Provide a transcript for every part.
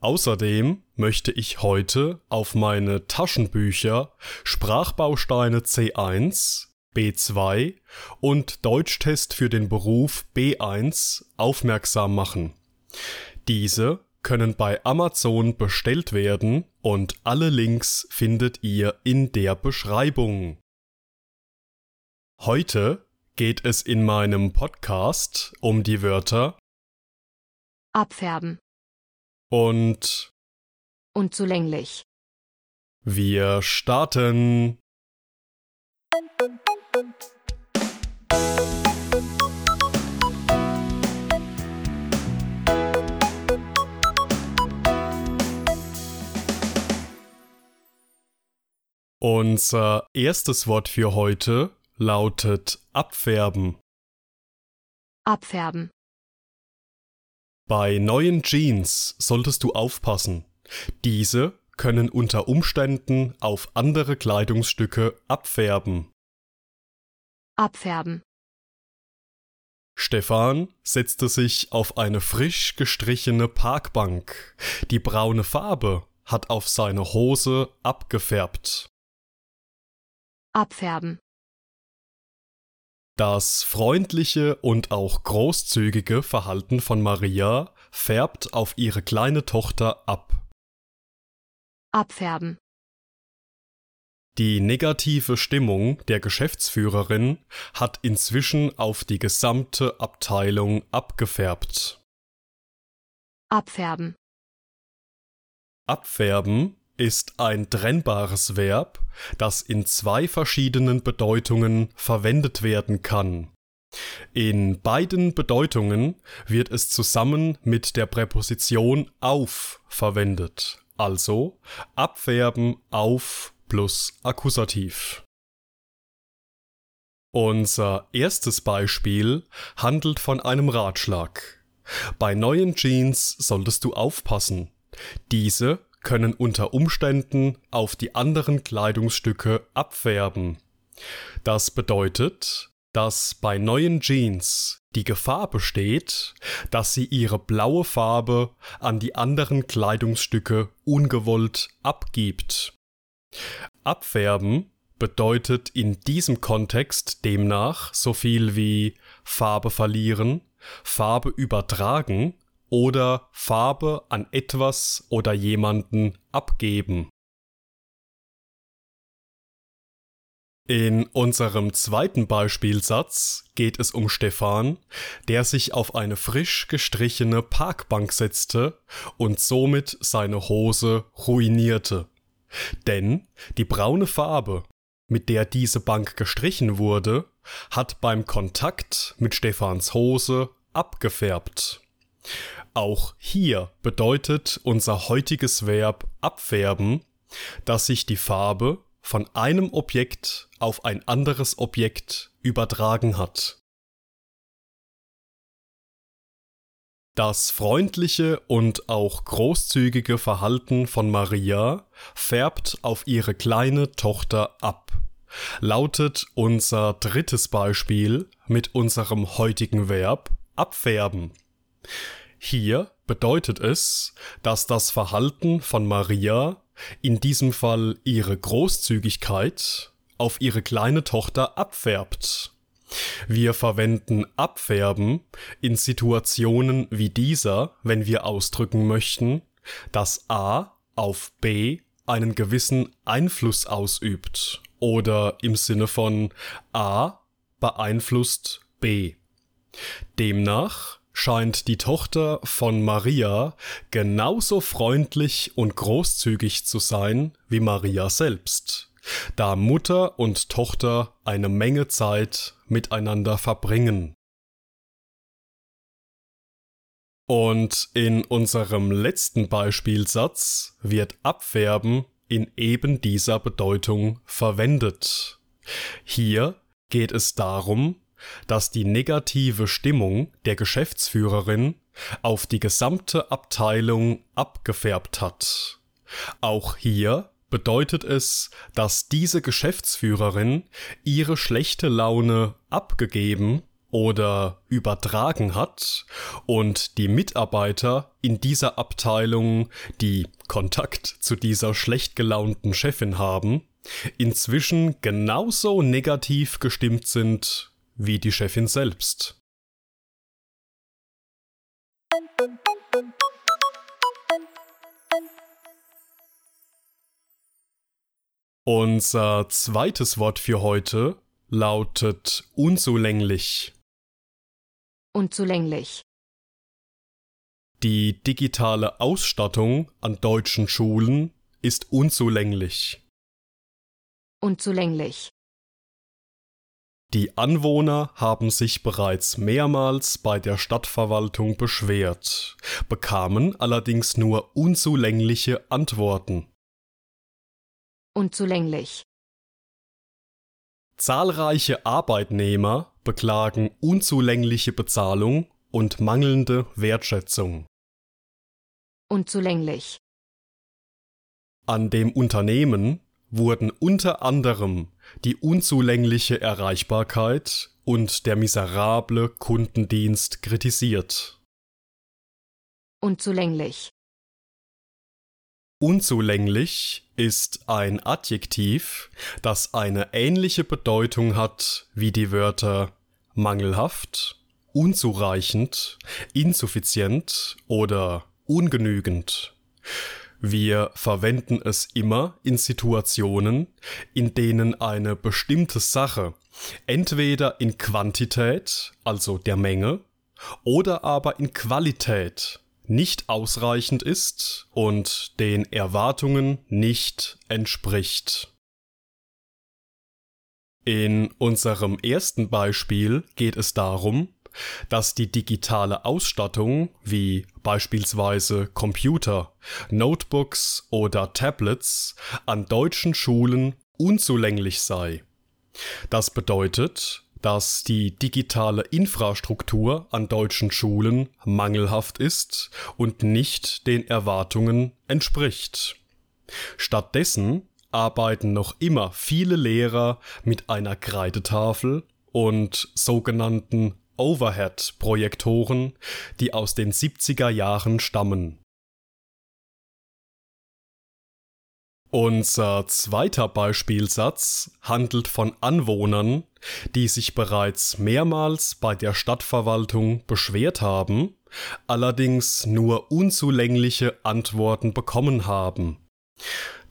Außerdem möchte ich heute auf meine Taschenbücher Sprachbausteine C1, B2 und Deutschtest für den Beruf B1 aufmerksam machen. Diese können bei Amazon bestellt werden und alle Links findet ihr in der Beschreibung. Heute geht es in meinem Podcast um die Wörter abfärben und und zu länglich. wir starten. Unser erstes Wort für heute lautet abfärben. Abfärben, Bei neuen Jeans solltest du aufpassen. Diese können unter Umständen auf andere Kleidungsstücke abfärben. abfärben, Stefan setzte sich auf eine frisch gestrichene Parkbank. Die braune Farbe hat auf seine Hose abgefärbt. abfärben, Das freundliche und auch großzügige Verhalten von Maria färbt auf ihre kleine Tochter ab. abfärben, Die negative Stimmung der Geschäftsführerin hat inzwischen auf die gesamte Abteilung abgefärbt. abfärben, Abfärben ist ein trennbares Verb, das in zwei verschiedenen Bedeutungen verwendet werden kann. In beiden Bedeutungen wird es zusammen mit der Präposition auf verwendet, also abfärben auf plus Akkusativ. Unser erstes Beispiel handelt von einem Ratschlag. Bei neuen Jeans solltest du aufpassen. Diese können unter Umständen auf die anderen Kleidungsstücke abfärben. Das bedeutet, dass bei neuen Jeans die Gefahr besteht, dass sie ihre blaue Farbe an die anderen Kleidungsstücke ungewollt abgibt. Abfärben bedeutet in diesem Kontext demnach so viel wie Farbe verlieren, Farbe übertragen oder Farbe an etwas oder jemanden abgeben. In unserem zweiten Beispielsatz geht es um Stefan, der sich auf eine frisch gestrichene Parkbank setzte und somit seine Hose ruinierte. Denn die braune Farbe, mit der diese Bank gestrichen wurde, hat beim Kontakt mit Stefans Hose abgefärbt. Auch hier bedeutet unser heutiges Verb abfärben, dass sich die Farbe von einem Objekt auf ein anderes Objekt übertragen hat. Das freundliche und auch großzügige Verhalten von Maria färbt auf ihre kleine Tochter ab. Lautet unser drittes Beispiel mit unserem heutigen Verb abfärben. Hier bedeutet es, dass das Verhalten von Maria, in diesem Fall ihre Großzügigkeit, auf ihre kleine Tochter abfärbt. Wir verwenden abfärben in Situationen wie dieser, wenn wir ausdrücken möchten, dass A auf B einen gewissen Einfluss ausübt oder im Sinne von A beeinflusst B. Demnach scheint die Tochter von Maria genauso freundlich und großzügig zu sein wie Maria selbst, da Mutter und Tochter eine Menge Zeit miteinander verbringen. Und in unserem letzten Beispielsatz wird abfärben in eben dieser Bedeutung verwendet. Hier geht es darum, dass die negative Stimmung der Geschäftsführerin auf die gesamte Abteilung abgefärbt hat. Auch hier bedeutet es, dass diese Geschäftsführerin ihre schlechte Laune abgegeben oder übertragen hat und die Mitarbeiter in dieser Abteilung, die Kontakt zu dieser schlecht gelaunten Chefin haben, inzwischen genauso negativ gestimmt sind wie die Chefin selbst. Unser zweites Wort für heute lautet unzulänglich. Unzulänglich. Die digitale Ausstattung an deutschen Schulen ist unzulänglich. Unzulänglich. Die Anwohner haben sich bereits mehrmals bei der Stadtverwaltung beschwert, bekamen allerdings nur unzulängliche Antworten. Unzulänglich. Zahlreiche Arbeitnehmer beklagen unzulängliche Bezahlung und mangelnde Wertschätzung. Unzulänglich. An dem Unternehmen wurden unter anderem die unzulängliche Erreichbarkeit und der miserable Kundendienst kritisiert. Unzulänglich. Unzulänglich ist ein Adjektiv, das eine ähnliche Bedeutung hat wie die Wörter mangelhaft, unzureichend, insuffizient oder ungenügend. Wir verwenden es immer in Situationen, in denen eine bestimmte Sache entweder in Quantität, also der Menge, oder aber in Qualität nicht ausreichend ist und den Erwartungen nicht entspricht. In unserem ersten Beispiel geht es darum, dass die digitale Ausstattung wie beispielsweise Computer, Notebooks oder Tablets an deutschen Schulen unzulänglich sei. Das bedeutet, dass die digitale Infrastruktur an deutschen Schulen mangelhaft ist und nicht den Erwartungen entspricht. Stattdessen arbeiten noch immer viele Lehrer mit einer Kreidetafel und sogenannten Overhead-Projektoren, die aus den 70er Jahren stammen. Unser zweiter Beispielsatz handelt von Anwohnern, die sich bereits mehrmals bei der Stadtverwaltung beschwert haben, allerdings nur unzulängliche Antworten bekommen haben.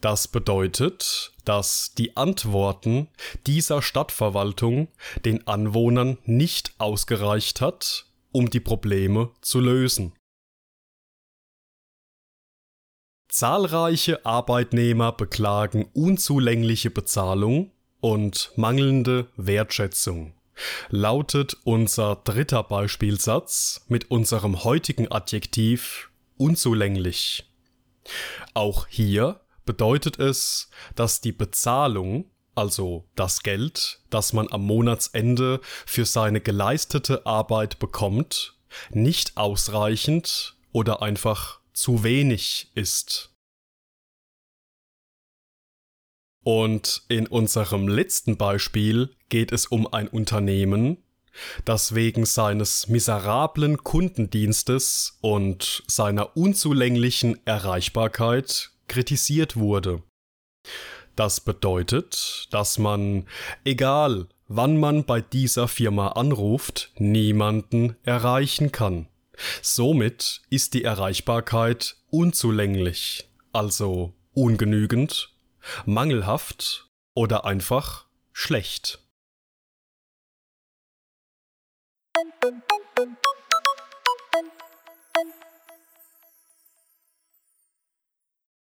Das bedeutet, dass die Antworten dieser Stadtverwaltung den Anwohnern nicht ausgereicht hat, um die Probleme zu lösen. Zahlreiche Arbeitnehmer beklagen unzulängliche Bezahlung und mangelnde Wertschätzung. Lautet unser dritter Beispielsatz mit unserem heutigen Adjektiv unzulänglich. Auch hier bedeutet es, dass die Bezahlung, also das Geld, das man am Monatsende für seine geleistete Arbeit bekommt, nicht ausreichend oder einfach zu wenig ist. Und in unserem letzten Beispiel geht es um ein Unternehmen, das wegen seines miserablen Kundendienstes und seiner unzulänglichen Erreichbarkeit kritisiert wurde. Das bedeutet, dass man, egal wann man bei dieser Firma anruft, niemanden erreichen kann. Somit ist die Erreichbarkeit unzulänglich, also ungenügend, mangelhaft oder einfach schlecht.